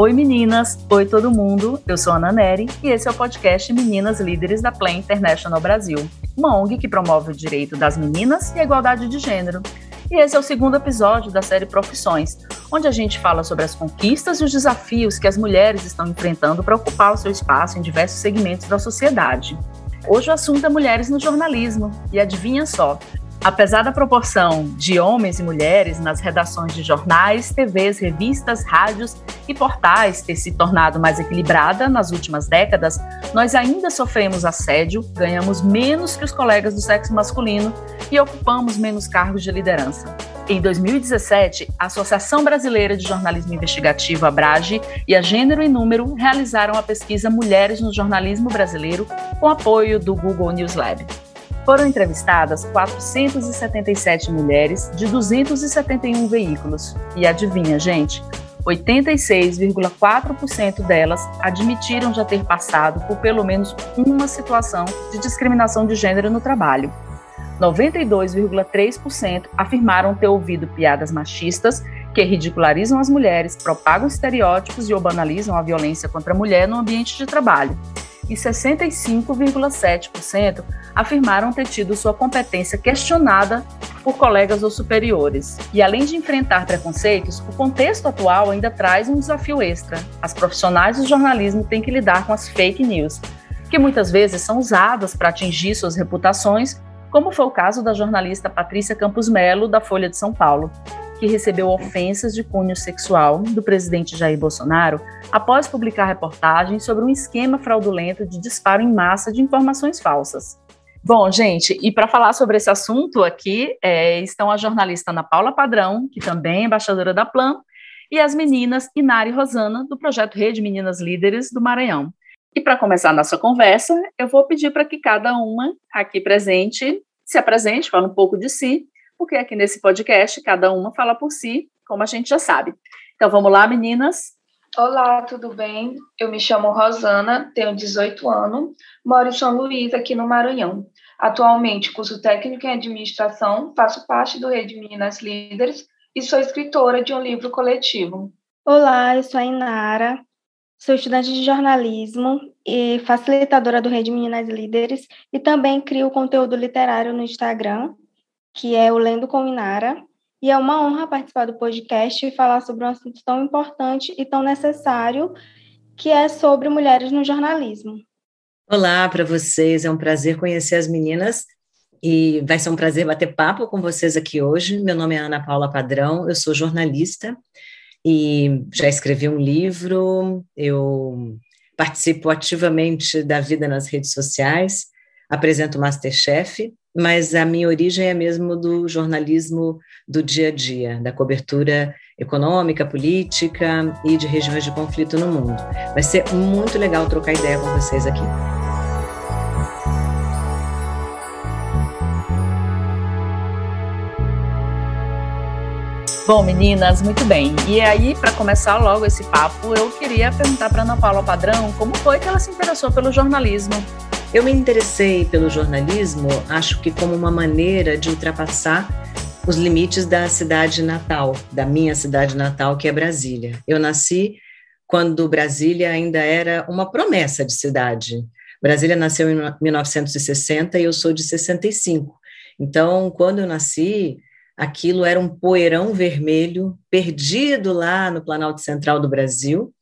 Oi meninas, oi todo mundo, eu sou Ana Neri e esse é o podcast Meninas Líderes da Play International Brasil, uma ONG que promove o direito das meninas e a igualdade de gênero. E esse é o segundo episódio da série Profissões, onde a gente fala sobre as conquistas e os desafios que as mulheres estão enfrentando para ocupar o seu espaço em diversos segmentos da sociedade. Hoje o assunto é mulheres no jornalismo, e adivinha só, Apesar da proporção de homens e mulheres nas redações de jornais, TVs, revistas, rádios e portais ter se tornado mais equilibrada nas últimas décadas, nós ainda sofremos assédio, ganhamos menos que os colegas do sexo masculino e ocupamos menos cargos de liderança. Em 2017, a Associação Brasileira de Jornalismo Investigativo, Abrage, e a Gênero e Número realizaram a pesquisa Mulheres no Jornalismo Brasileiro com apoio do Google News Lab. Foram entrevistadas 477 mulheres de 271 veículos. E adivinha, gente? 86,4% delas admitiram já ter passado por pelo menos uma situação de discriminação de gênero no trabalho. 92,3% afirmaram ter ouvido piadas machistas que ridicularizam as mulheres, propagam estereótipos e ou banalizam a violência contra a mulher no ambiente de trabalho e 65,7% afirmaram ter tido sua competência questionada por colegas ou superiores. E além de enfrentar preconceitos, o contexto atual ainda traz um desafio extra. As profissionais do jornalismo têm que lidar com as fake news, que muitas vezes são usadas para atingir suas reputações, como foi o caso da jornalista Patrícia Campos Melo, da Folha de São Paulo, que recebeu ofensas de cunho sexual do presidente Jair Bolsonaro após publicar reportagens sobre um esquema fraudulento de disparo em massa de informações falsas. Bom, gente, e para falar sobre esse assunto aqui é, estão a jornalista Ana Paula Padrão, que também é embaixadora da Plan, e as meninas Inari e Rosana, do projeto Rede Meninas Líderes do Maranhão. E para começar a nossa conversa, eu vou pedir para que cada uma aqui presente se apresente, fale um pouco de si porque aqui nesse podcast cada uma fala por si, como a gente já sabe. Então vamos lá, meninas. Olá, tudo bem? Eu me chamo Rosana, tenho 18 anos, moro em São Luís, aqui no Maranhão. Atualmente, curso técnico em administração, faço parte do Rede Meninas Líderes e sou escritora de um livro coletivo. Olá, eu sou a Inara, sou estudante de jornalismo e facilitadora do Rede Meninas Líderes e também crio conteúdo literário no Instagram que é o Lendo com Inara, e é uma honra participar do podcast e falar sobre um assunto tão importante e tão necessário, que é sobre mulheres no jornalismo. Olá para vocês, é um prazer conhecer as meninas e vai ser um prazer bater papo com vocês aqui hoje. Meu nome é Ana Paula Padrão, eu sou jornalista e já escrevi um livro, eu participo ativamente da vida nas redes sociais, apresento o Masterchef mas a minha origem é mesmo do jornalismo do dia a dia, da cobertura econômica, política e de regiões de conflito no mundo. Vai ser muito legal trocar ideia com vocês aqui. Bom, meninas, muito bem. E aí, para começar logo esse papo, eu queria perguntar para Ana Paula Padrão como foi que ela se interessou pelo jornalismo. Eu me interessei pelo jornalismo, acho que como uma maneira de ultrapassar os limites da cidade natal, da minha cidade natal, que é Brasília. Eu nasci quando Brasília ainda era uma promessa de cidade. Brasília nasceu em 1960 e eu sou de 65. Então, quando eu nasci, aquilo era um poeirão vermelho perdido lá no Planalto Central do Brasil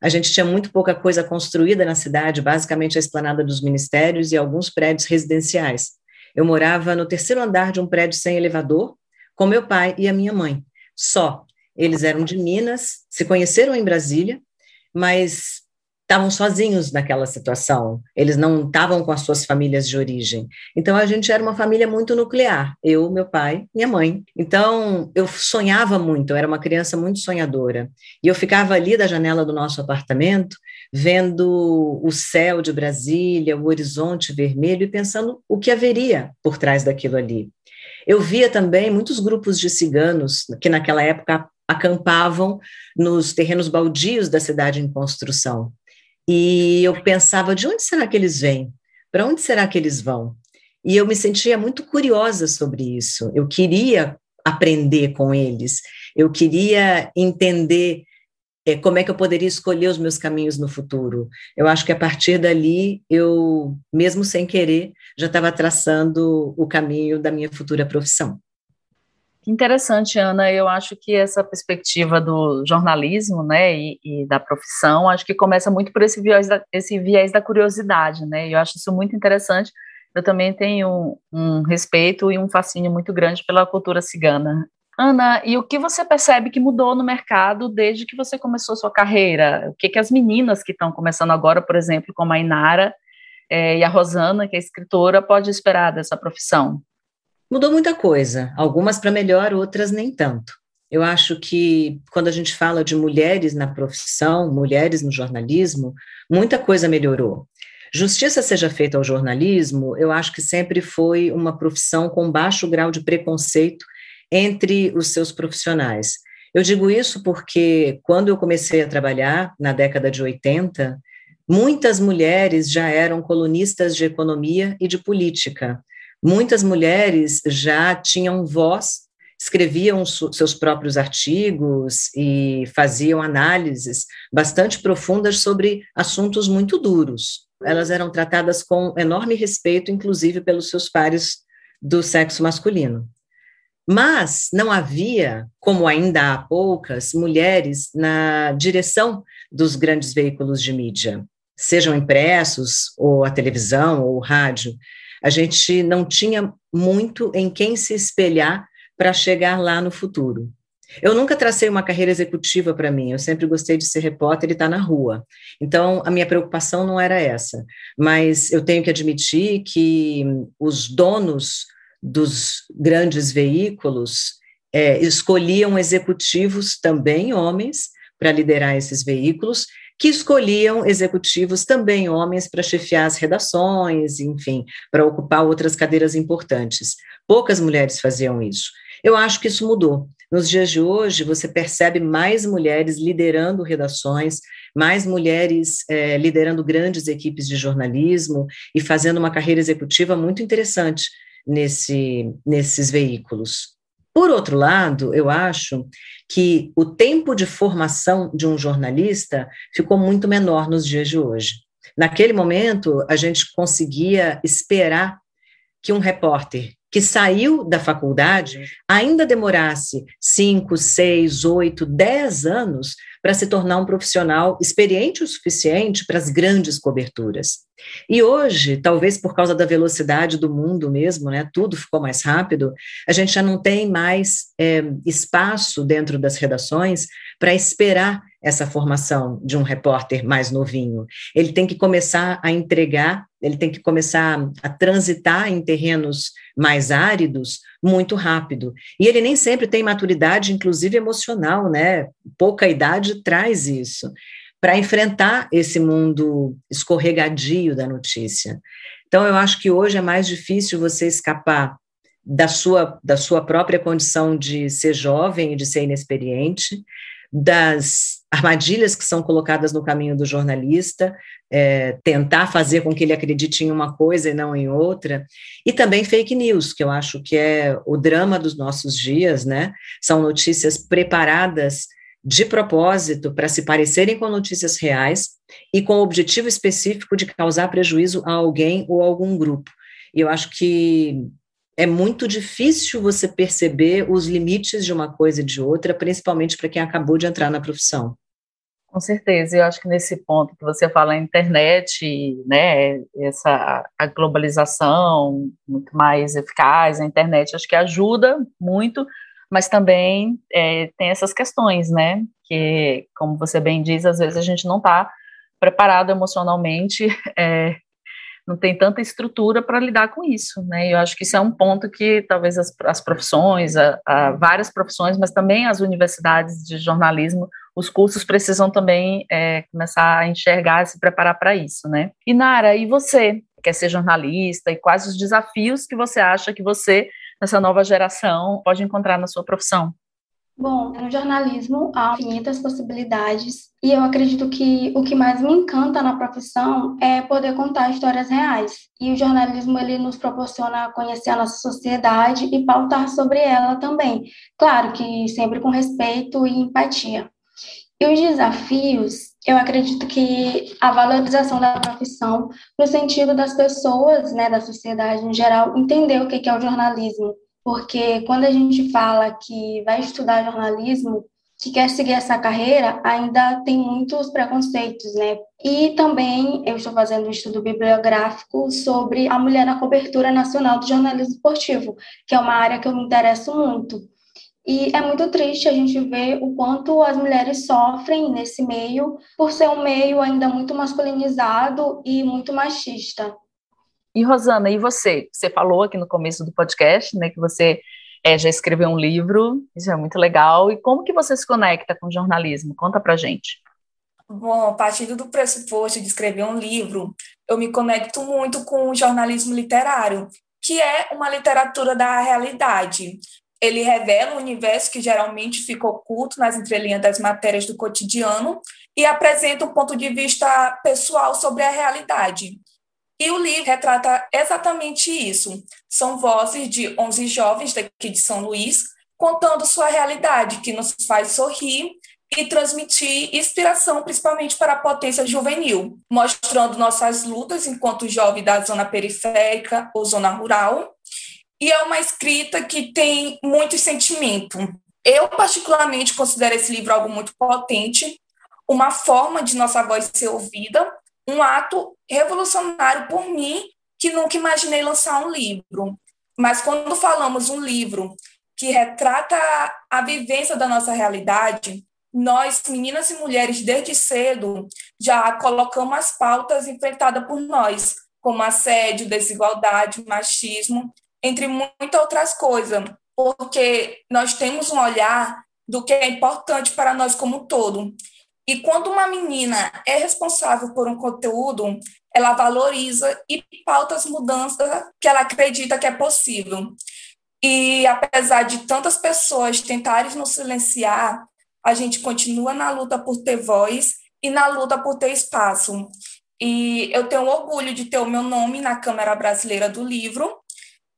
a gente tinha muito pouca coisa construída na cidade, basicamente a esplanada dos ministérios e alguns prédios residenciais. Eu morava no terceiro andar de um prédio sem elevador, com meu pai e a minha mãe. Só. Eles eram de Minas, se conheceram em Brasília, mas estavam sozinhos naquela situação, eles não estavam com as suas famílias de origem. Então a gente era uma família muito nuclear, eu, meu pai, minha mãe. Então eu sonhava muito, eu era uma criança muito sonhadora. E eu ficava ali da janela do nosso apartamento, vendo o céu de Brasília, o horizonte vermelho e pensando o que haveria por trás daquilo ali. Eu via também muitos grupos de ciganos que naquela época acampavam nos terrenos baldios da cidade em construção. E eu pensava, de onde será que eles vêm? Para onde será que eles vão? E eu me sentia muito curiosa sobre isso. Eu queria aprender com eles. Eu queria entender é, como é que eu poderia escolher os meus caminhos no futuro. Eu acho que a partir dali, eu, mesmo sem querer, já estava traçando o caminho da minha futura profissão. Interessante, Ana. Eu acho que essa perspectiva do jornalismo, né, e, e, da profissão, acho que começa muito por esse viés, da, esse viés da curiosidade, né. Eu acho isso muito interessante. Eu também tenho um, um respeito e um fascínio muito grande pela cultura cigana. Ana, e o que você percebe que mudou no mercado desde que você começou sua carreira? O que, que as meninas que estão começando agora, por exemplo, como a Inara é, e a Rosana, que é escritora, pode esperar dessa profissão? Mudou muita coisa, algumas para melhor, outras nem tanto. Eu acho que quando a gente fala de mulheres na profissão, mulheres no jornalismo, muita coisa melhorou. Justiça seja feita ao jornalismo, eu acho que sempre foi uma profissão com baixo grau de preconceito entre os seus profissionais. Eu digo isso porque quando eu comecei a trabalhar na década de 80, muitas mulheres já eram colunistas de economia e de política. Muitas mulheres já tinham voz, escreviam seus próprios artigos e faziam análises bastante profundas sobre assuntos muito duros. Elas eram tratadas com enorme respeito, inclusive pelos seus pares do sexo masculino. Mas não havia, como ainda há poucas, mulheres na direção dos grandes veículos de mídia, sejam impressos, ou a televisão, ou o rádio. A gente não tinha muito em quem se espelhar para chegar lá no futuro. Eu nunca tracei uma carreira executiva para mim, eu sempre gostei de ser repórter e estar tá na rua. Então, a minha preocupação não era essa. Mas eu tenho que admitir que os donos dos grandes veículos é, escolhiam executivos também homens para liderar esses veículos, que escolhiam executivos também homens para chefiar as redações, enfim, para ocupar outras cadeiras importantes. Poucas mulheres faziam isso. Eu acho que isso mudou. Nos dias de hoje, você percebe mais mulheres liderando redações, mais mulheres é, liderando grandes equipes de jornalismo e fazendo uma carreira executiva muito interessante nesse, nesses veículos. Por outro lado, eu acho que o tempo de formação de um jornalista ficou muito menor nos dias de hoje. Naquele momento, a gente conseguia esperar que um repórter que saiu da faculdade ainda demorasse cinco, seis, oito, dez anos para se tornar um profissional experiente o suficiente para as grandes coberturas. E hoje, talvez por causa da velocidade do mundo mesmo, né, tudo ficou mais rápido, a gente já não tem mais é, espaço dentro das redações para esperar essa formação de um repórter mais novinho. Ele tem que começar a entregar, ele tem que começar a transitar em terrenos mais áridos muito rápido. E ele nem sempre tem maturidade, inclusive emocional, né? Pouca idade traz isso para enfrentar esse mundo escorregadio da notícia. Então, eu acho que hoje é mais difícil você escapar da sua, da sua própria condição de ser jovem e de ser inexperiente, das armadilhas que são colocadas no caminho do jornalista, é, tentar fazer com que ele acredite em uma coisa e não em outra, e também fake news, que eu acho que é o drama dos nossos dias, né? São notícias preparadas de propósito para se parecerem com notícias reais e com o objetivo específico de causar prejuízo a alguém ou a algum grupo. E eu acho que é muito difícil você perceber os limites de uma coisa e de outra, principalmente para quem acabou de entrar na profissão. Com certeza, eu acho que nesse ponto que você fala a internet, né, essa a globalização muito mais eficaz, a internet acho que ajuda muito, mas também é, tem essas questões, né, que como você bem diz, às vezes a gente não está preparado emocionalmente é, não tem tanta estrutura para lidar com isso, né? Eu acho que isso é um ponto que talvez as, as profissões, a, a várias profissões, mas também as universidades de jornalismo, os cursos precisam também é, começar a enxergar, se preparar para isso, né? E Nara, e você quer ser jornalista e quais os desafios que você acha que você nessa nova geração pode encontrar na sua profissão? Bom, no jornalismo há infinitas possibilidades e eu acredito que o que mais me encanta na profissão é poder contar histórias reais. E o jornalismo ele nos proporciona conhecer a nossa sociedade e pautar sobre ela também. Claro que sempre com respeito e empatia. E os desafios, eu acredito que a valorização da profissão, no sentido das pessoas, né, da sociedade em geral, entender o que é o jornalismo. Porque quando a gente fala que vai estudar jornalismo, que quer seguir essa carreira, ainda tem muitos preconceitos, né? E também eu estou fazendo um estudo bibliográfico sobre a mulher na cobertura nacional do jornalismo esportivo, que é uma área que eu me interesso muito. E é muito triste a gente ver o quanto as mulheres sofrem nesse meio, por ser um meio ainda muito masculinizado e muito machista. E Rosana, e você? Você falou aqui no começo do podcast, né, que você é, já escreveu um livro, isso é muito legal. E como que você se conecta com o jornalismo? Conta pra gente. Bom, partindo do pressuposto de escrever um livro, eu me conecto muito com o jornalismo literário, que é uma literatura da realidade ele revela um universo que geralmente fica oculto nas entrelinhas das matérias do cotidiano e apresenta um ponto de vista pessoal sobre a realidade. E o livro retrata exatamente isso. São vozes de 11 jovens daqui de São Luís contando sua realidade, que nos faz sorrir e transmitir inspiração, principalmente para a potência juvenil, mostrando nossas lutas enquanto jovem da zona periférica ou zona rural e é uma escrita que tem muito sentimento. Eu, particularmente, considero esse livro algo muito potente, uma forma de nossa voz ser ouvida, um ato revolucionário por mim, que nunca imaginei lançar um livro. Mas quando falamos um livro que retrata a vivência da nossa realidade, nós, meninas e mulheres, desde cedo, já colocamos as pautas enfrentadas por nós, como assédio, desigualdade, machismo, entre muitas outras coisas, porque nós temos um olhar do que é importante para nós como um todo. E quando uma menina é responsável por um conteúdo, ela valoriza e pauta as mudanças que ela acredita que é possível. E apesar de tantas pessoas tentarem nos silenciar, a gente continua na luta por ter voz e na luta por ter espaço. E eu tenho orgulho de ter o meu nome na Câmara Brasileira do Livro,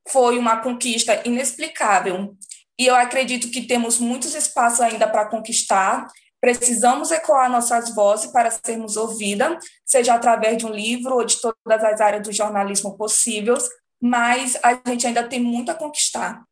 foi uma conquista inexplicável. E eu acredito que temos muitos espaços ainda para conquistar. Precisamos ecoar nossas vozes para sermos ouvidas, seja através de um livro ou de todas as áreas do jornalismo possíveis, mas a gente ainda tem muito a conquistar.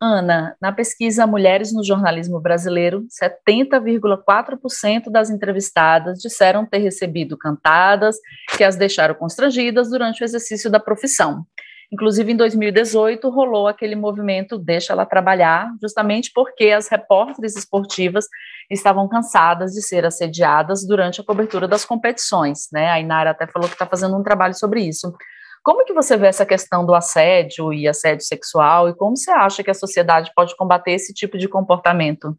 Ana, na pesquisa Mulheres no Jornalismo Brasileiro, 70,4% das entrevistadas disseram ter recebido cantadas que as deixaram constrangidas durante o exercício da profissão. Inclusive, em 2018, rolou aquele movimento Deixa Ela Trabalhar, justamente porque as repórteres esportivas estavam cansadas de ser assediadas durante a cobertura das competições. Né? A Inara até falou que está fazendo um trabalho sobre isso. Como que você vê essa questão do assédio e assédio sexual e como você acha que a sociedade pode combater esse tipo de comportamento?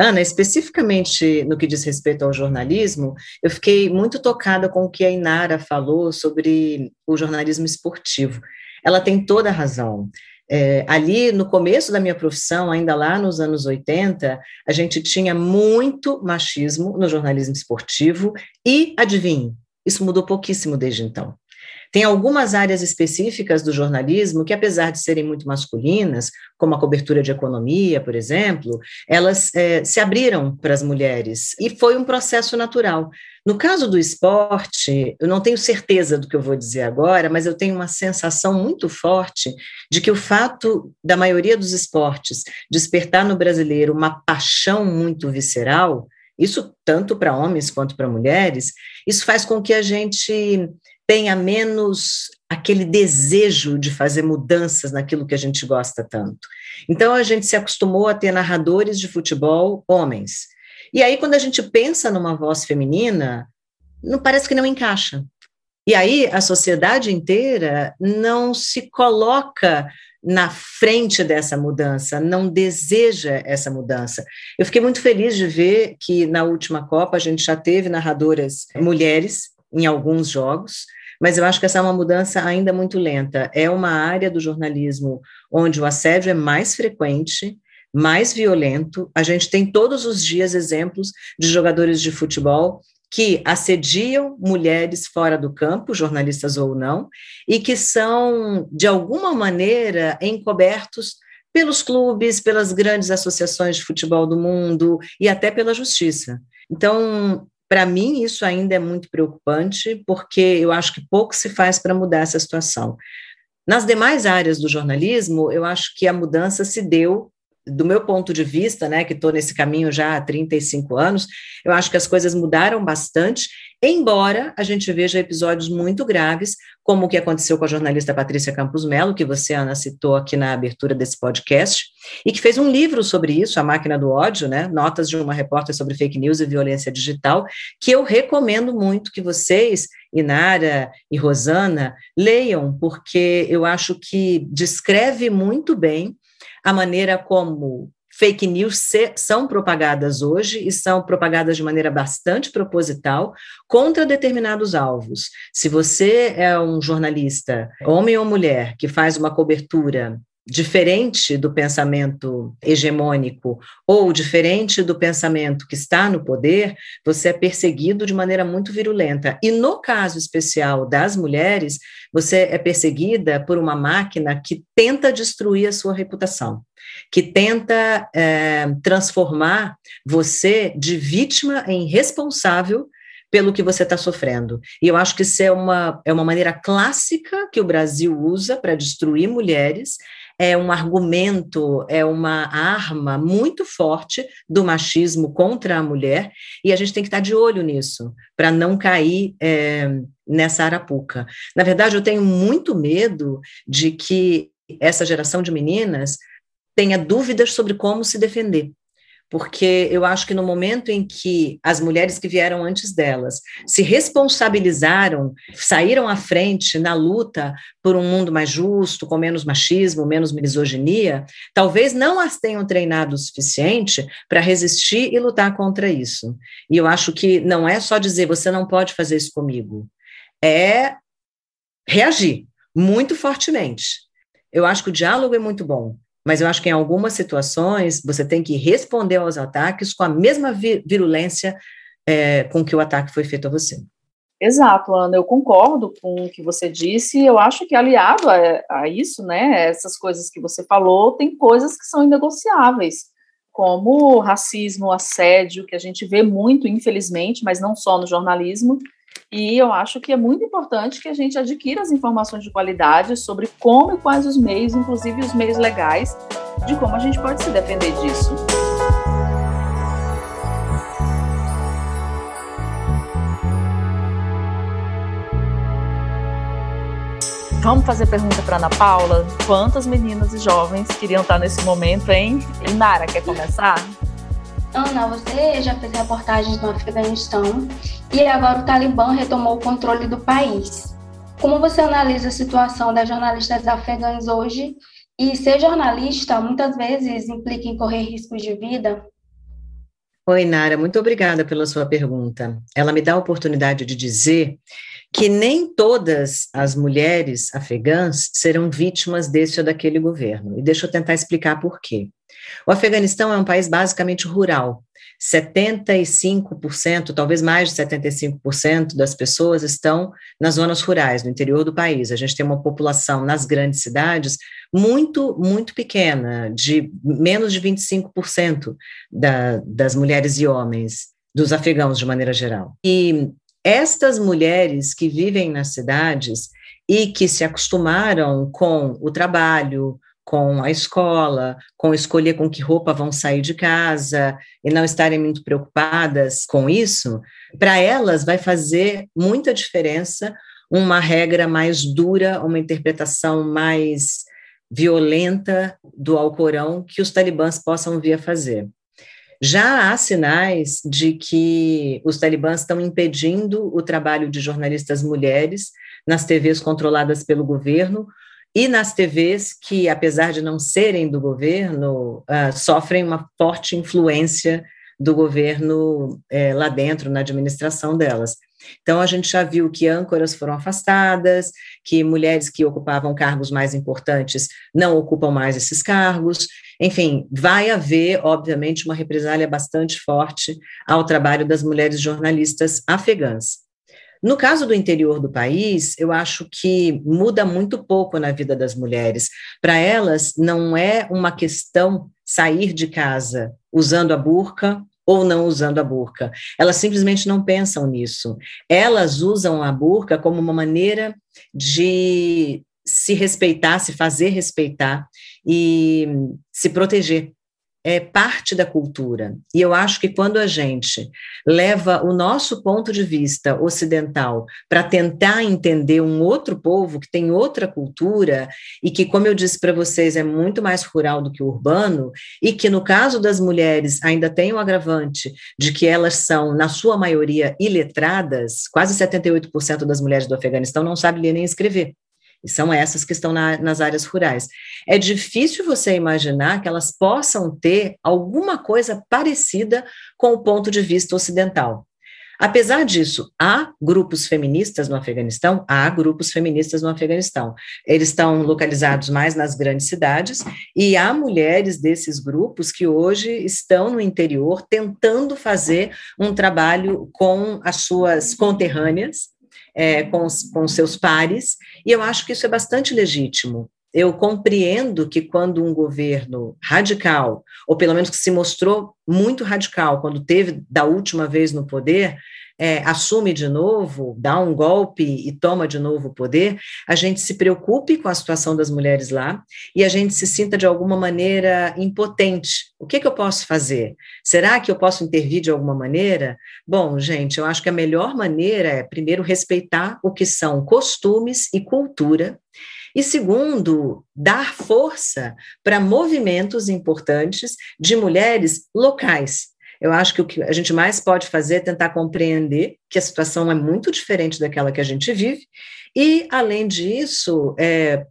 Ana, especificamente no que diz respeito ao jornalismo, eu fiquei muito tocada com o que a Inara falou sobre o jornalismo esportivo ela tem toda a razão. É, ali no começo da minha profissão, ainda lá nos anos 80, a gente tinha muito machismo no jornalismo esportivo e, adivinhe, isso mudou pouquíssimo desde então. Tem algumas áreas específicas do jornalismo que, apesar de serem muito masculinas, como a cobertura de economia, por exemplo, elas é, se abriram para as mulheres e foi um processo natural. No caso do esporte, eu não tenho certeza do que eu vou dizer agora, mas eu tenho uma sensação muito forte de que o fato da maioria dos esportes despertar no brasileiro uma paixão muito visceral, isso tanto para homens quanto para mulheres, isso faz com que a gente tenha menos aquele desejo de fazer mudanças naquilo que a gente gosta tanto. Então a gente se acostumou a ter narradores de futebol homens. E aí quando a gente pensa numa voz feminina, não parece que não encaixa. E aí a sociedade inteira não se coloca na frente dessa mudança, não deseja essa mudança. Eu fiquei muito feliz de ver que na última Copa a gente já teve narradoras mulheres em alguns jogos, mas eu acho que essa é uma mudança ainda muito lenta. É uma área do jornalismo onde o assédio é mais frequente, mais violento. A gente tem todos os dias exemplos de jogadores de futebol que assediam mulheres fora do campo, jornalistas ou não, e que são, de alguma maneira, encobertos pelos clubes, pelas grandes associações de futebol do mundo e até pela justiça. Então, para mim, isso ainda é muito preocupante, porque eu acho que pouco se faz para mudar essa situação. Nas demais áreas do jornalismo, eu acho que a mudança se deu do meu ponto de vista, né, que estou nesse caminho já há 35 anos, eu acho que as coisas mudaram bastante, embora a gente veja episódios muito graves, como o que aconteceu com a jornalista Patrícia Campos Melo, que você, Ana, citou aqui na abertura desse podcast, e que fez um livro sobre isso, A Máquina do Ódio, né, Notas de uma repórter sobre fake news e violência digital, que eu recomendo muito que vocês, Inara e Rosana, leiam, porque eu acho que descreve muito bem a maneira como fake news se, são propagadas hoje e são propagadas de maneira bastante proposital contra determinados alvos. Se você é um jornalista, homem ou mulher, que faz uma cobertura diferente do pensamento hegemônico ou diferente do pensamento que está no poder, você é perseguido de maneira muito virulenta. E no caso especial das mulheres, você é perseguida por uma máquina que tenta destruir a sua reputação, que tenta é, transformar você de vítima em responsável pelo que você está sofrendo. E eu acho que isso é uma, é uma maneira clássica que o Brasil usa para destruir mulheres, é um argumento, é uma arma muito forte do machismo contra a mulher, e a gente tem que estar de olho nisso, para não cair é, nessa arapuca. Na verdade, eu tenho muito medo de que essa geração de meninas tenha dúvidas sobre como se defender porque eu acho que no momento em que as mulheres que vieram antes delas se responsabilizaram, saíram à frente na luta por um mundo mais justo, com menos machismo, menos misoginia, talvez não as tenham treinado o suficiente para resistir e lutar contra isso. E eu acho que não é só dizer você não pode fazer isso comigo, é reagir muito fortemente. Eu acho que o diálogo é muito bom, mas eu acho que em algumas situações você tem que responder aos ataques com a mesma virulência é, com que o ataque foi feito a você. Exato, Ana, eu concordo com o que você disse. Eu acho que aliado a, a isso, né, essas coisas que você falou, tem coisas que são inegociáveis, como racismo, assédio, que a gente vê muito, infelizmente, mas não só no jornalismo, e eu acho que é muito importante que a gente adquira as informações de qualidade sobre como e quais os meios, inclusive os meios legais, de como a gente pode se defender disso. Vamos fazer pergunta para Ana Paula? Quantas meninas e jovens queriam estar nesse momento, hein? Nara, quer começar? Ana, você já fez reportagens no Afeganistão e agora o Talibã retomou o controle do país. Como você analisa a situação das jornalistas afegãs hoje? E ser jornalista muitas vezes implica em correr riscos de vida? Oi, Nara, muito obrigada pela sua pergunta. Ela me dá a oportunidade de dizer que nem todas as mulheres afegãs serão vítimas desse ou daquele governo. E deixa eu tentar explicar por quê. O Afeganistão é um país basicamente rural. 75%, talvez mais de 75% das pessoas estão nas zonas rurais, no interior do país. A gente tem uma população nas grandes cidades muito, muito pequena, de menos de 25% da, das mulheres e homens, dos afegãos de maneira geral. E estas mulheres que vivem nas cidades e que se acostumaram com o trabalho, com a escola, com escolher com que roupa vão sair de casa e não estarem muito preocupadas com isso, para elas vai fazer muita diferença uma regra mais dura, uma interpretação mais violenta do Alcorão que os talibãs possam vir a fazer. Já há sinais de que os talibãs estão impedindo o trabalho de jornalistas mulheres nas TVs controladas pelo governo, e nas TVs que, apesar de não serem do governo, uh, sofrem uma forte influência do governo eh, lá dentro, na administração delas. Então, a gente já viu que âncoras foram afastadas, que mulheres que ocupavam cargos mais importantes não ocupam mais esses cargos. Enfim, vai haver, obviamente, uma represália bastante forte ao trabalho das mulheres jornalistas afegãs. No caso do interior do país, eu acho que muda muito pouco na vida das mulheres. Para elas, não é uma questão sair de casa usando a burca ou não usando a burca. Elas simplesmente não pensam nisso. Elas usam a burca como uma maneira de se respeitar, se fazer respeitar e se proteger é parte da cultura. E eu acho que quando a gente leva o nosso ponto de vista ocidental para tentar entender um outro povo que tem outra cultura e que, como eu disse para vocês, é muito mais rural do que urbano, e que no caso das mulheres ainda tem o agravante de que elas são, na sua maioria, iletradas, quase 78% das mulheres do Afeganistão não sabem ler nem escrever. E são essas que estão na, nas áreas rurais. É difícil você imaginar que elas possam ter alguma coisa parecida com o ponto de vista ocidental. Apesar disso, há grupos feministas no Afeganistão, há grupos feministas no Afeganistão. Eles estão localizados mais nas grandes cidades e há mulheres desses grupos que hoje estão no interior tentando fazer um trabalho com as suas conterrâneas é, com, com seus pares, e eu acho que isso é bastante legítimo. Eu compreendo que quando um governo radical, ou pelo menos que se mostrou muito radical quando teve da última vez no poder, é, assume de novo, dá um golpe e toma de novo o poder, a gente se preocupe com a situação das mulheres lá e a gente se sinta de alguma maneira impotente. O que, que eu posso fazer? Será que eu posso intervir de alguma maneira? Bom, gente, eu acho que a melhor maneira é, primeiro, respeitar o que são costumes e cultura. E segundo, dar força para movimentos importantes de mulheres locais, eu acho que o que a gente mais pode fazer é tentar compreender que a situação é muito diferente daquela que a gente vive, e, além disso, é,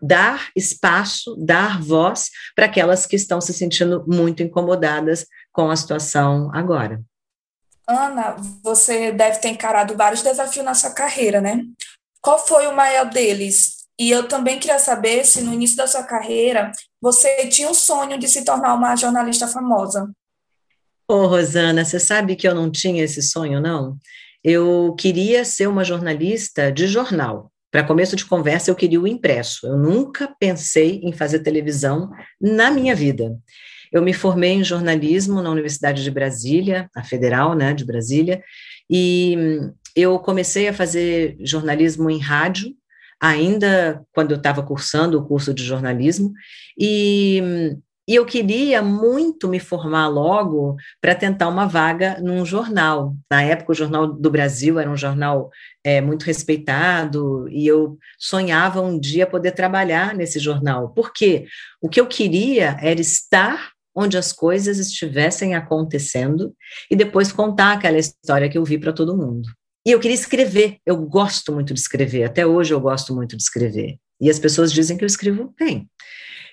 dar espaço, dar voz para aquelas que estão se sentindo muito incomodadas com a situação agora. Ana, você deve ter encarado vários desafios na sua carreira, né? Qual foi o maior deles? E eu também queria saber se no início da sua carreira você tinha o sonho de se tornar uma jornalista famosa. Ô, Rosana, você sabe que eu não tinha esse sonho, não? Eu queria ser uma jornalista de jornal. Para começo de conversa, eu queria o impresso. Eu nunca pensei em fazer televisão na minha vida. Eu me formei em jornalismo na Universidade de Brasília, a Federal, né, de Brasília, e eu comecei a fazer jornalismo em rádio, ainda quando eu estava cursando o curso de jornalismo, e e eu queria muito me formar logo para tentar uma vaga num jornal. Na época, o Jornal do Brasil era um jornal é, muito respeitado, e eu sonhava um dia poder trabalhar nesse jornal. Porque o que eu queria era estar onde as coisas estivessem acontecendo e depois contar aquela história que eu vi para todo mundo. E eu queria escrever, eu gosto muito de escrever, até hoje eu gosto muito de escrever. E as pessoas dizem que eu escrevo bem.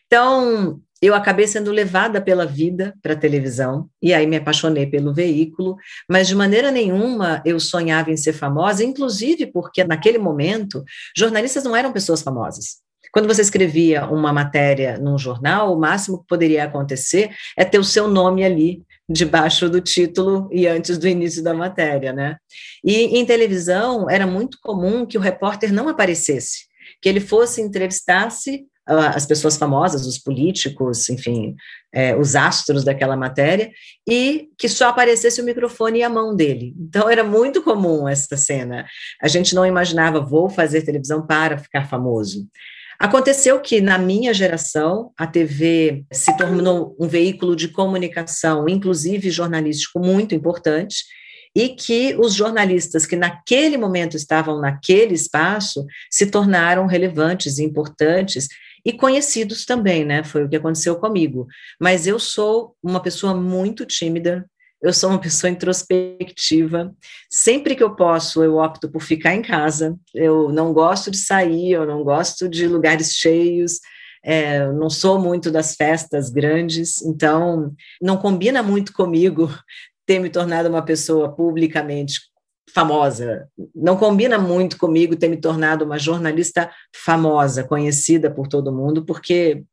Então, eu acabei sendo levada pela vida para a televisão, e aí me apaixonei pelo veículo, mas de maneira nenhuma eu sonhava em ser famosa, inclusive porque naquele momento jornalistas não eram pessoas famosas. Quando você escrevia uma matéria num jornal, o máximo que poderia acontecer é ter o seu nome ali, debaixo do título e antes do início da matéria, né? E em televisão era muito comum que o repórter não aparecesse, que ele fosse entrevistasse as pessoas famosas, os políticos, enfim, é, os astros daquela matéria, e que só aparecesse o microfone e a mão dele. Então era muito comum essa cena. A gente não imaginava, vou fazer televisão para ficar famoso. Aconteceu que, na minha geração, a TV se tornou um veículo de comunicação, inclusive jornalístico, muito importante, e que os jornalistas que naquele momento estavam naquele espaço se tornaram relevantes e importantes e conhecidos também, né? Foi o que aconteceu comigo. Mas eu sou uma pessoa muito tímida, eu sou uma pessoa introspectiva. Sempre que eu posso, eu opto por ficar em casa. Eu não gosto de sair, eu não gosto de lugares cheios. É, não sou muito das festas grandes, então não combina muito comigo ter me tornado uma pessoa publicamente famosa. Não combina muito comigo ter me tornado uma jornalista famosa, conhecida por todo mundo, porque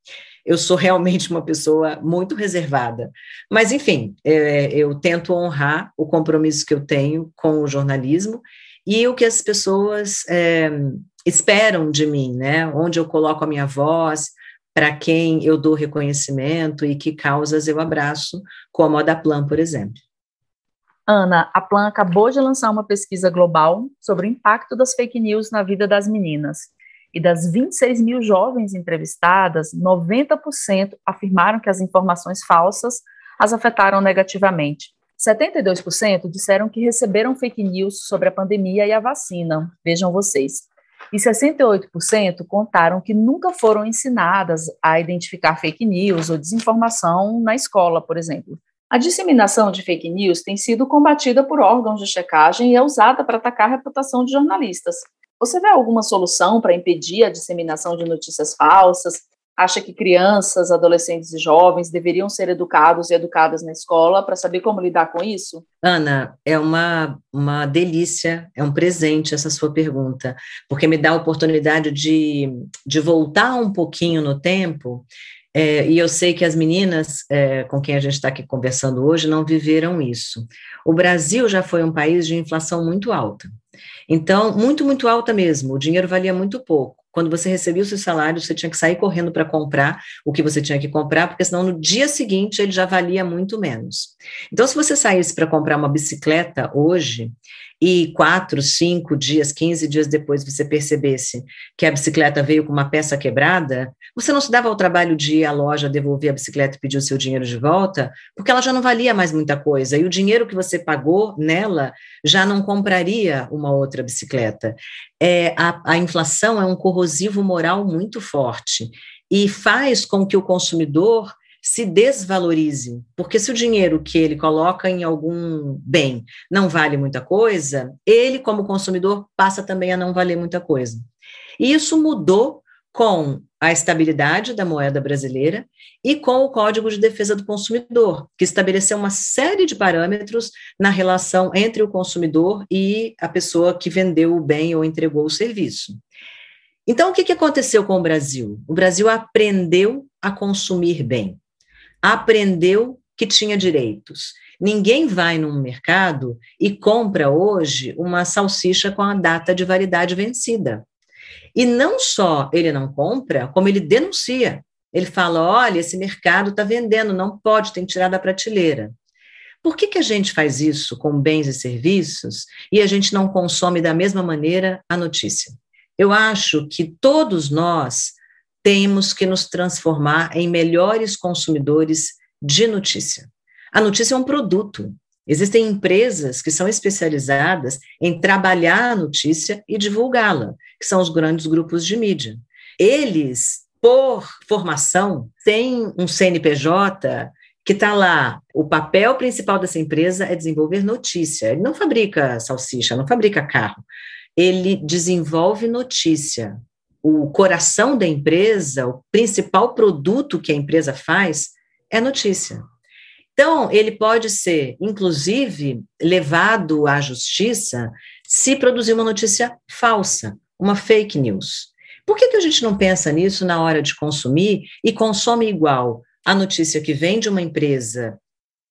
eu sou realmente uma pessoa muito reservada. Mas, enfim, é, eu tento honrar o compromisso que eu tenho com o jornalismo e o que as pessoas é, esperam de mim, né? Onde eu coloco a minha voz, para quem eu dou reconhecimento e que causas eu abraço, como a da Plan, por exemplo. Ana, a Plan acabou de lançar uma pesquisa global sobre o impacto das fake news na vida das meninas. E das 26 mil jovens entrevistadas, 90% afirmaram que as informações falsas as afetaram negativamente. 72% disseram que receberam fake news sobre a pandemia e a vacina. Vejam vocês. E 68% contaram que nunca foram ensinadas a identificar fake news ou desinformação na escola, por exemplo. A disseminação de fake news tem sido combatida por órgãos de checagem e é usada para atacar a reputação de jornalistas. Você vê alguma solução para impedir a disseminação de notícias falsas? Acha que crianças, adolescentes e jovens deveriam ser educados e educadas na escola para saber como lidar com isso? Ana, é uma, uma delícia, é um presente essa sua pergunta, porque me dá a oportunidade de, de voltar um pouquinho no tempo é, e eu sei que as meninas é, com quem a gente está aqui conversando hoje não viveram isso. O Brasil já foi um país de inflação muito alta. Então, muito, muito alta mesmo. O dinheiro valia muito pouco. Quando você recebia o seu salário, você tinha que sair correndo para comprar o que você tinha que comprar, porque senão no dia seguinte ele já valia muito menos. Então, se você saísse para comprar uma bicicleta hoje, e quatro, cinco dias, quinze dias depois você percebesse que a bicicleta veio com uma peça quebrada, você não se dava ao trabalho de ir à loja, devolver a bicicleta e pedir o seu dinheiro de volta, porque ela já não valia mais muita coisa, e o dinheiro que você pagou nela já não compraria uma outra bicicleta. É, a, a inflação é um corrosivo moral muito forte e faz com que o consumidor se desvalorize, porque se o dinheiro que ele coloca em algum bem não vale muita coisa, ele, como consumidor, passa também a não valer muita coisa. E isso mudou com a estabilidade da moeda brasileira e com o Código de Defesa do Consumidor, que estabeleceu uma série de parâmetros na relação entre o consumidor e a pessoa que vendeu o bem ou entregou o serviço. Então, o que aconteceu com o Brasil? O Brasil aprendeu a consumir bem aprendeu que tinha direitos. Ninguém vai num mercado e compra hoje uma salsicha com a data de validade vencida. E não só ele não compra, como ele denuncia. Ele fala: olha, esse mercado está vendendo, não pode, tem que tirar da prateleira. Por que, que a gente faz isso com bens e serviços e a gente não consome da mesma maneira a notícia? Eu acho que todos nós temos que nos transformar em melhores consumidores de notícia. A notícia é um produto. Existem empresas que são especializadas em trabalhar a notícia e divulgá-la, que são os grandes grupos de mídia. Eles, por formação, têm um CNPJ que está lá. O papel principal dessa empresa é desenvolver notícia. Ele não fabrica salsicha, não fabrica carro. Ele desenvolve notícia o coração da empresa, o principal produto que a empresa faz é notícia. Então, ele pode ser, inclusive, levado à justiça se produzir uma notícia falsa, uma fake news. Por que, que a gente não pensa nisso na hora de consumir e consome igual a notícia que vem de uma empresa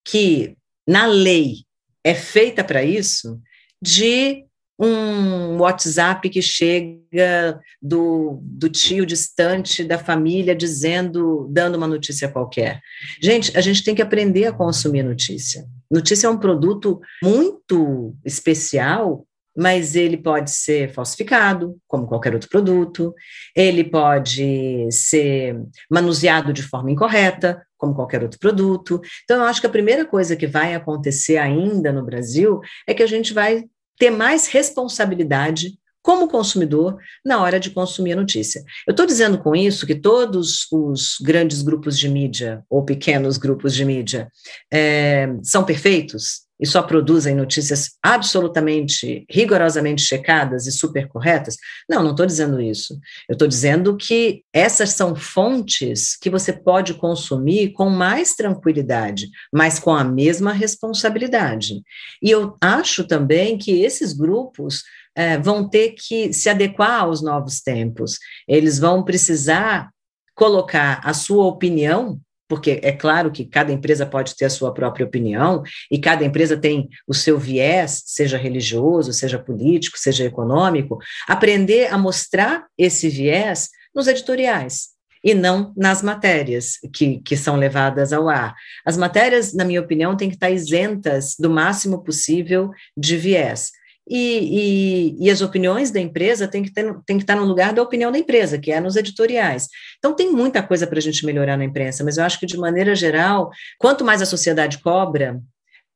que, na lei, é feita para isso, de um WhatsApp que chega do, do tio distante da família dizendo, dando uma notícia qualquer. Gente, a gente tem que aprender a consumir notícia. Notícia é um produto muito especial, mas ele pode ser falsificado, como qualquer outro produto, ele pode ser manuseado de forma incorreta, como qualquer outro produto. Então, eu acho que a primeira coisa que vai acontecer ainda no Brasil é que a gente vai ter mais responsabilidade como consumidor na hora de consumir a notícia. Eu estou dizendo com isso que todos os grandes grupos de mídia ou pequenos grupos de mídia é, são perfeitos e só produzem notícias absolutamente, rigorosamente checadas e super corretas? Não, não estou dizendo isso. Eu estou dizendo que essas são fontes que você pode consumir com mais tranquilidade, mas com a mesma responsabilidade. E eu acho também que esses grupos é, vão ter que se adequar aos novos tempos. Eles vão precisar colocar a sua opinião, porque é claro que cada empresa pode ter a sua própria opinião, e cada empresa tem o seu viés, seja religioso, seja político, seja econômico, aprender a mostrar esse viés nos editoriais. e não nas matérias que, que são levadas ao ar. As matérias, na minha opinião, têm que estar isentas do máximo possível de viés. E, e, e, as opiniões da empresa têm que, ter, têm que estar no lugar da opinião da empresa, que é nos editoriais. Então, tem muita coisa para a gente melhorar na imprensa, mas eu acho que, de maneira geral, quanto mais a sociedade cobra,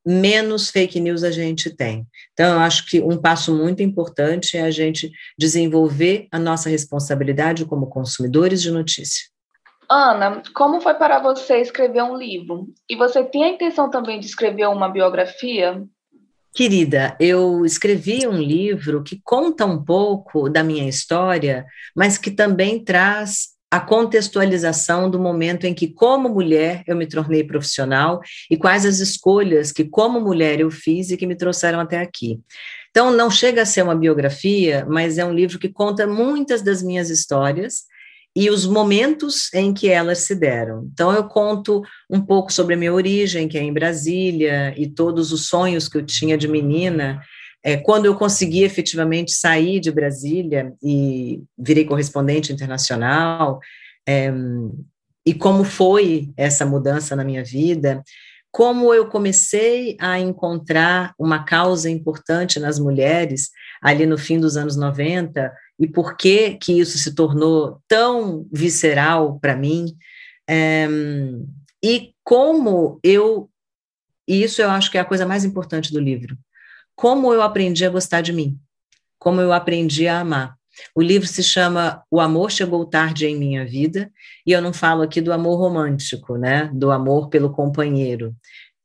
menos fake news a gente tem. Então, eu acho que um passo muito importante é a gente desenvolver a nossa responsabilidade como consumidores de notícia. Ana, como foi para você escrever um livro? E você tem a intenção também de escrever uma biografia? Querida, eu escrevi um livro que conta um pouco da minha história, mas que também traz a contextualização do momento em que, como mulher, eu me tornei profissional e quais as escolhas que, como mulher, eu fiz e que me trouxeram até aqui. Então, não chega a ser uma biografia, mas é um livro que conta muitas das minhas histórias e os momentos em que elas se deram. Então, eu conto um pouco sobre a minha origem, que é em Brasília, e todos os sonhos que eu tinha de menina é, quando eu consegui efetivamente sair de Brasília e virei correspondente internacional, é, e como foi essa mudança na minha vida, como eu comecei a encontrar uma causa importante nas mulheres ali no fim dos anos 90 e por que que isso se tornou tão visceral para mim é, e como eu e isso eu acho que é a coisa mais importante do livro como eu aprendi a gostar de mim, como eu aprendi a amar. O livro se chama O Amor Chegou Tarde em Minha Vida, e eu não falo aqui do amor romântico, né? Do amor pelo companheiro.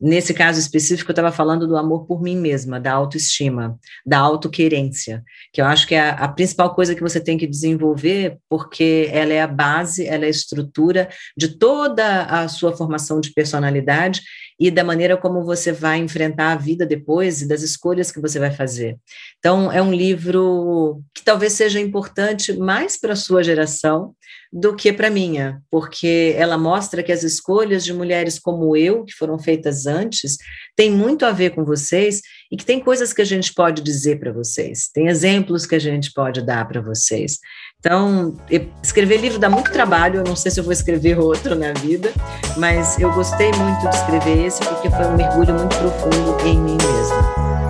Nesse caso específico, eu estava falando do amor por mim mesma, da autoestima, da autoquerência, que eu acho que é a, a, principal coisa que você tem que desenvolver, porque ela é a base, ela é a estrutura de toda a sua formação de personalidade e da maneira como você vai enfrentar a vida depois e das escolhas que você vai fazer. Então, é um livro que talvez seja importante mais para a sua geração, do que para minha, porque ela mostra que as escolhas de mulheres como eu, que foram feitas antes, têm muito a ver com vocês e que tem coisas que a gente pode dizer para vocês, tem exemplos que a gente pode dar para vocês. Então, escrever livro dá muito trabalho, eu não sei se eu vou escrever outro na vida, mas eu gostei muito de escrever esse porque foi um mergulho muito profundo em mim mesma.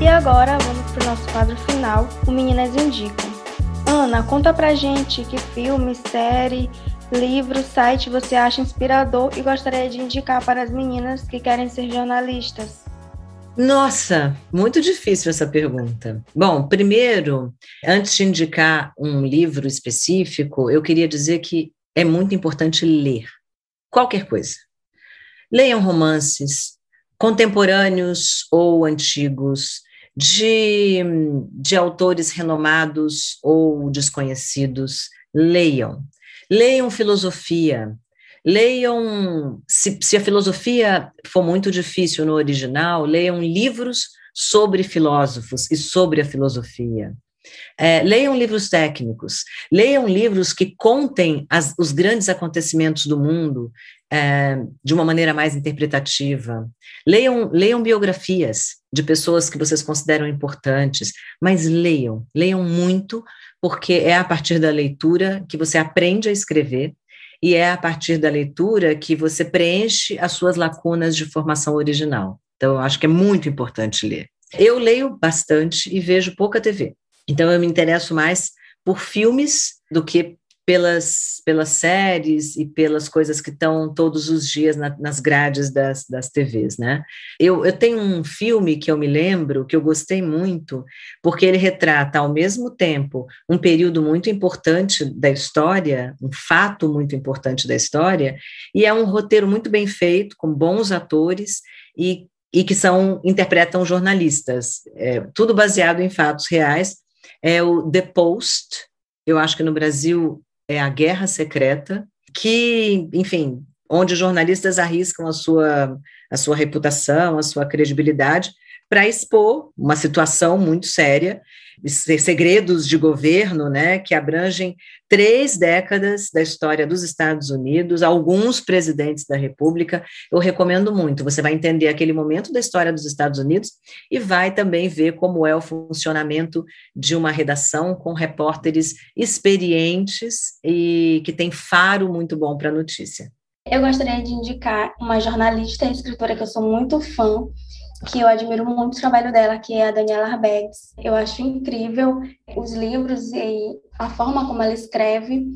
E agora vamos para o nosso quadro final, o Meninas Indicam. Ana, conta pra gente que filme, série, livro, site você acha inspirador e gostaria de indicar para as meninas que querem ser jornalistas. Nossa, muito difícil essa pergunta. Bom, primeiro, antes de indicar um livro específico, eu queria dizer que é muito importante ler qualquer coisa. Leiam romances, contemporâneos ou antigos, de, de autores renomados ou desconhecidos, leiam. Leiam filosofia. Leiam, se, se a filosofia for muito difícil no original, leiam livros sobre filósofos e sobre a filosofia. É, leiam livros técnicos, leiam livros que contem as, os grandes acontecimentos do mundo é, de uma maneira mais interpretativa. Leiam, leiam biografias de pessoas que vocês consideram importantes, mas leiam, leiam muito, porque é a partir da leitura que você aprende a escrever e é a partir da leitura que você preenche as suas lacunas de formação original. Então, eu acho que é muito importante ler. Eu leio bastante e vejo pouca TV. Então, eu me interesso mais por filmes do que pelas, pelas séries e pelas coisas que estão todos os dias na, nas grades das, das TVs, né? Eu, eu tenho um filme que eu me lembro, que eu gostei muito, porque ele retrata, ao mesmo tempo, um período muito importante da história, um fato muito importante da história, e é um roteiro muito bem feito, com bons atores, e, e que são interpretam jornalistas, é, tudo baseado em fatos reais, é o The Post, eu acho que no Brasil é a Guerra Secreta, que, enfim, onde jornalistas arriscam a sua, a sua reputação, a sua credibilidade, para expor uma situação muito séria segredos de governo, né, que abrangem três décadas da história dos Estados Unidos, alguns presidentes da República. Eu recomendo muito. Você vai entender aquele momento da história dos Estados Unidos e vai também ver como é o funcionamento de uma redação com repórteres experientes e que tem faro muito bom para a notícia. Eu gostaria de indicar uma jornalista e escritora que eu sou muito fã, que eu admiro muito o trabalho dela, que é a Daniela Arbegs. Eu acho incrível os livros e a forma como ela escreve.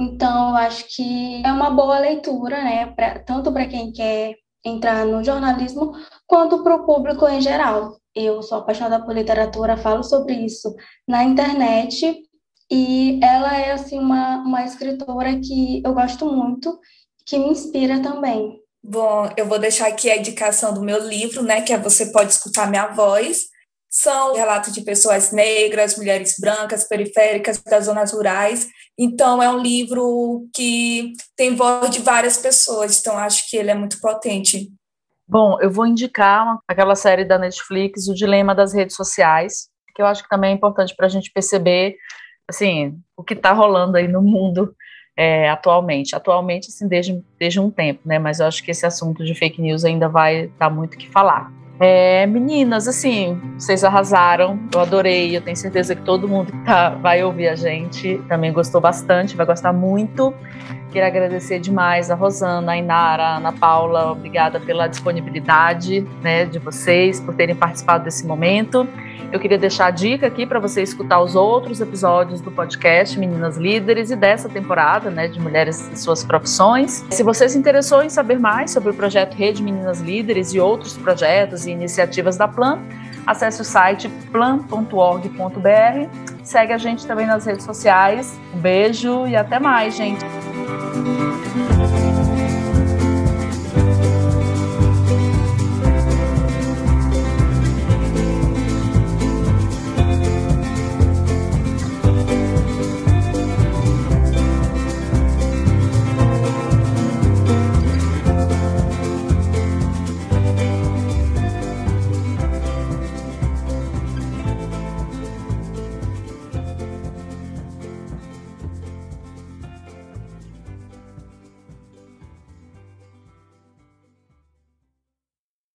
Então, eu acho que é uma boa leitura, né, pra, tanto para quem quer entrar no jornalismo, quanto para o público em geral. Eu sou apaixonada por literatura, falo sobre isso na internet, e ela é, assim, uma, uma escritora que eu gosto muito, que me inspira também. Bom, eu vou deixar aqui a indicação do meu livro, né, que é Você Pode Escutar Minha Voz. São relatos de pessoas negras, mulheres brancas, periféricas, das zonas rurais. Então, é um livro que tem voz de várias pessoas, então acho que ele é muito potente. Bom, eu vou indicar aquela série da Netflix, O Dilema das Redes Sociais, que eu acho que também é importante para a gente perceber, assim, o que está rolando aí no mundo é, atualmente. Atualmente, assim, desde, desde um tempo, né? Mas eu acho que esse assunto de fake news ainda vai dar muito o que falar. É, meninas, assim, vocês arrasaram, eu adorei, eu tenho certeza que todo mundo que tá, vai ouvir a gente também gostou bastante, vai gostar muito. Quero agradecer demais a Rosana, a Inara, a Ana Paula, obrigada pela disponibilidade né, de vocês, por terem participado desse momento. Eu queria deixar a dica aqui para você escutar os outros episódios do podcast Meninas Líderes e dessa temporada, né, de Mulheres e Suas Profissões. Se você se interessou em saber mais sobre o projeto Rede Meninas Líderes e outros projetos e iniciativas da Plan, acesse o site plan.org.br. Segue a gente também nas redes sociais. Um beijo e até mais, gente.